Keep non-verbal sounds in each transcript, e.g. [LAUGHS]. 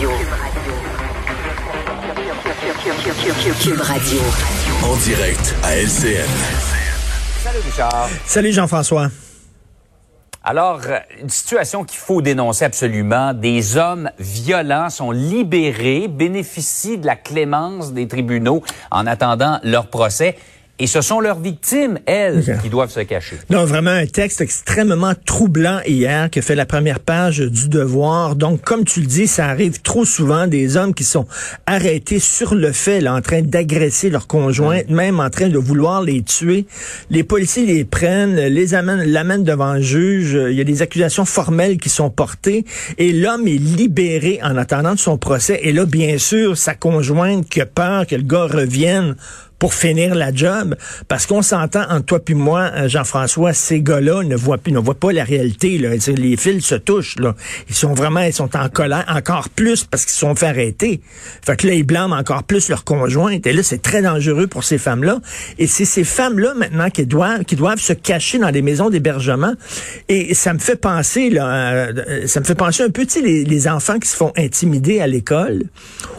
Radio. Cube Radio. En direct à LCN. Salut Richard. Salut Jean-François. Alors, euh, une situation qu'il faut dénoncer absolument. Des hommes violents sont libérés, bénéficient de la clémence des tribunaux en attendant leur procès. Et ce sont leurs victimes, elles, qui doivent se cacher. Non, vraiment un texte extrêmement troublant hier qui fait la première page du devoir. Donc, comme tu le dis, ça arrive trop souvent des hommes qui sont arrêtés sur le fait, là, en train d'agresser leur conjointe, mm. même en train de vouloir les tuer. Les policiers les prennent, les amènent, l'amènent devant le juge. Il y a des accusations formelles qui sont portées et l'homme est libéré en attendant de son procès. Et là, bien sûr, sa conjointe qui a peur que le gars revienne pour finir la job, parce qu'on s'entend entre toi puis moi, euh, Jean-François, ces gars-là ne voient plus, ne voient pas la réalité. Là. Les fils se touchent. Là. Ils sont vraiment, ils sont en colère encore plus parce qu'ils se sont fait arrêter. Fait que là, ils blâment encore plus leur conjointe. Et là, c'est très dangereux pour ces femmes-là. Et c'est ces femmes-là maintenant qui doivent, qui doivent se cacher dans des maisons d'hébergement. Et ça me fait penser, là, euh, ça me fait penser un peu, tu sais, les, les enfants qui se font intimider à l'école.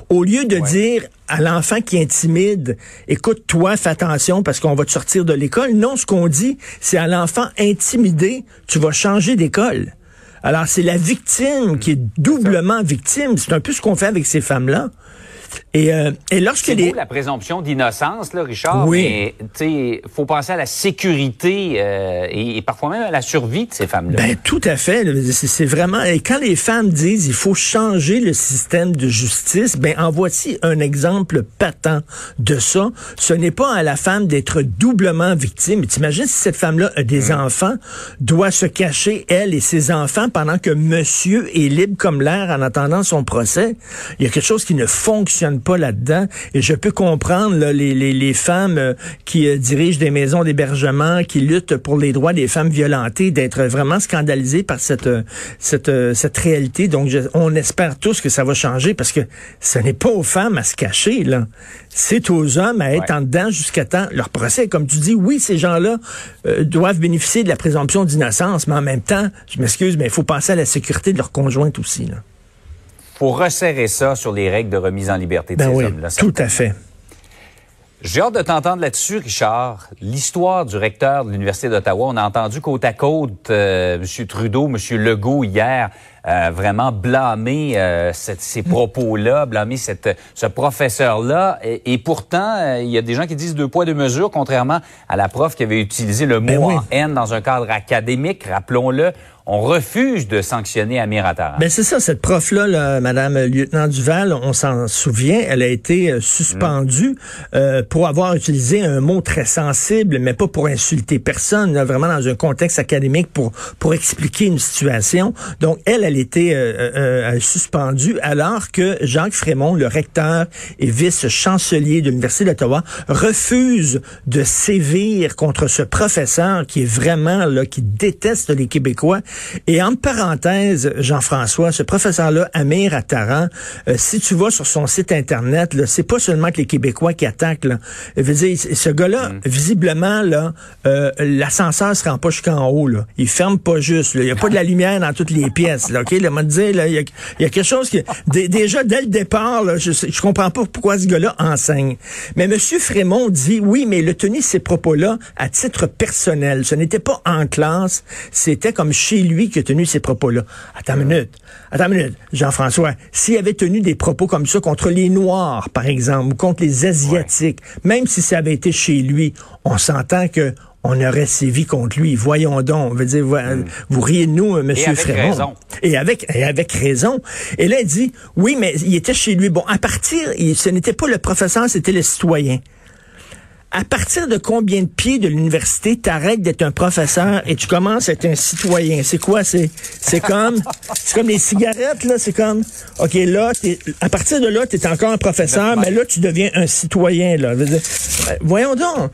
Au lieu de dire à l'enfant qui intimide, écoute, toi, fais attention parce qu'on va te sortir de l'école. Non, ce qu'on dit, c'est à l'enfant intimidé, tu vas changer d'école. Alors, c'est la victime qui est doublement victime. C'est un peu ce qu'on fait avec ces femmes-là. Et, euh, et lorsque les... la présomption d'innocence, là, Richard. Oui. Mais, faut penser à la sécurité euh, et, parfois même à la survie de ces femmes-là. Ben, tout à fait. C'est vraiment... Et quand les femmes disent il faut changer le système de justice, ben, en voici un exemple patent de ça. Ce n'est pas à la femme d'être doublement victime. T'imagines si cette femme-là a des hum. enfants, doit se cacher, elle et ses enfants, pendant que monsieur est libre comme l'air en attendant son procès. Il y a quelque chose qui ne fonctionne pas là-dedans. Et je peux comprendre les, les, les, femmes euh, qui euh, dirigent des maisons d'hébergement, qui luttent pour les droits des femmes violentées, d'être vraiment scandalisées par cette, euh, cette, cette réalité. Donc, on espère tous que ça va changer parce que ce n'est pas aux femmes à se cacher, là. C'est aux hommes à être en dedans jusqu'à temps leur procès. Comme tu dis, oui, ces gens-là doivent bénéficier de la présomption d'innocence, mais en même temps, je m'excuse, mais il faut penser à la sécurité de leur conjointe aussi, là pour resserrer ça sur les règles de remise en liberté de ben ces hommes-là. Tout à fait. J'ai hâte de t'entendre là-dessus, Richard. L'histoire du recteur de l'Université d'Ottawa, on a entendu côte à côte euh, M. Trudeau, M. Legault hier, euh, vraiment blâmer euh, ces propos-là, blâmer cette, ce professeur-là. Et, pourtant, euh, il y a des gens qui disent deux poids, deux mesures, contrairement à la prof qui avait utilisé le ben mot en haine dans un cadre académique, rappelons-le on refuse de sanctionner Amir. Ben c'est ça, cette prof-là, là, Madame Lieutenant Duval, on s'en souvient, elle a été euh, suspendue mm. euh, pour avoir utilisé un mot très sensible, mais pas pour insulter personne, vraiment dans un contexte académique pour pour expliquer une situation. Donc elle, elle était euh, suspendue alors que Jacques Frémont, le recteur et vice-chancelier de l'Université d'Ottawa, refuse de sévir contre ce professeur qui est vraiment là, qui déteste les Québécois et en parenthèse, Jean-François, ce professeur-là, Amir Attaran, euh, si tu vas sur son site Internet, là, c'est pas seulement que les Québécois qui attaquent. Là. veux dire, ce gars-là, mm. visiblement, là, euh, l'ascenseur se rend pas jusqu'en haut. Là. Il ferme pas juste. Il y a pas de la lumière dans toutes les pièces. Là, OK? Là, dire, là, il y, a, y a quelque chose qui... déjà, dès le départ, là, je, je comprends pas pourquoi ce gars-là enseigne. Mais M. Frémont dit, oui, mais il a tenu ces propos-là à titre personnel. Ce n'était pas en classe. C'était comme chez lui qui a tenu ces propos-là. Attends une minute. Attends une minute. Jean-François, s'il avait tenu des propos comme ça contre les Noirs, par exemple, ou contre les Asiatiques, même si ça avait été chez lui, on s'entend que on aurait sévi contre lui. Voyons donc. On veut dire, hmm. vous, riez de nous, M. Frémont. Et avec, et avec raison. Et là, il dit, oui, mais il était chez lui. Bon, à partir, ce n'était pas le professeur, c'était le citoyen à partir de combien de pieds de l'université t'arrêtes d'être un professeur et tu commences à être un citoyen? C'est quoi? C'est, c'est comme, c'est comme les cigarettes, là. C'est comme, OK, là, à partir de là, tu es encore un professeur, mais là, tu deviens un citoyen, là. voyons donc.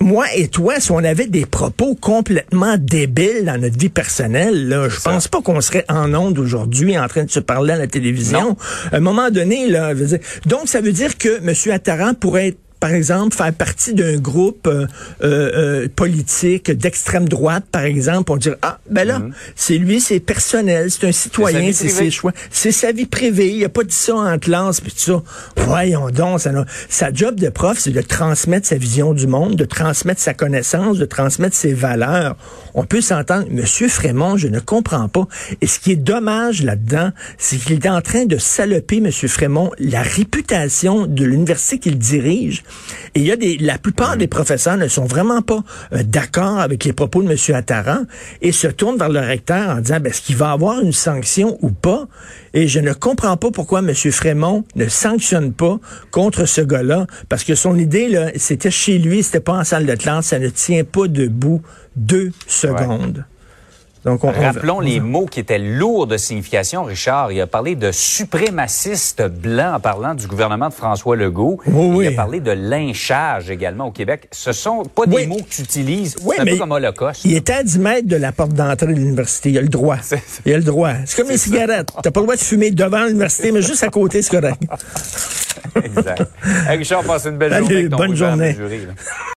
moi et toi, si on avait des propos complètement débiles dans notre vie personnelle, là, je pense pas qu'on serait en onde aujourd'hui en train de se parler à la télévision. À un moment donné, là, donc ça veut dire que M. Attaran pourrait être par exemple, faire partie d'un groupe euh, euh, politique d'extrême droite, par exemple, on dirait, ah, ben là, mhm. c'est lui, c'est personnel, c'est un citoyen, c'est ses choix. C'est sa vie privée, il a pas dit ça en classe, puis tout ça. Voyons donc, ça, sa job de prof, c'est de transmettre sa vision du monde, de transmettre sa connaissance, de transmettre ses valeurs. On peut s'entendre, Monsieur Frémont, je ne comprends pas. Et ce qui est dommage là-dedans, c'est qu'il est en train de saloper, Monsieur Frémont, la réputation de l'université qu'il dirige. Et il y a des, la plupart des professeurs ne sont vraiment pas euh, d'accord avec les propos de M. Attaran et se tournent vers le recteur en disant, ben, est-ce qu'il va avoir une sanction ou pas? Et je ne comprends pas pourquoi M. Frémont ne sanctionne pas contre ce gars-là, parce que son idée, là, c'était chez lui, c'était pas en salle de classe, ça ne tient pas debout deux secondes. Donc Rappelons les mots qui étaient lourds de signification, Richard. Il a parlé de suprémaciste blanc en parlant du gouvernement de François Legault. il a parlé de lynchage également au Québec. Ce sont pas des mots que tu utilises un peu comme Holocauste. Il était à 10 mètres de la porte d'entrée de l'université. Il a le droit. Il a le droit. C'est comme les cigarettes. T'as pas le droit de fumer devant l'université, mais juste à côté, c'est correct. [LAUGHS] exact. Richard, passe une belle journée. bonne journée.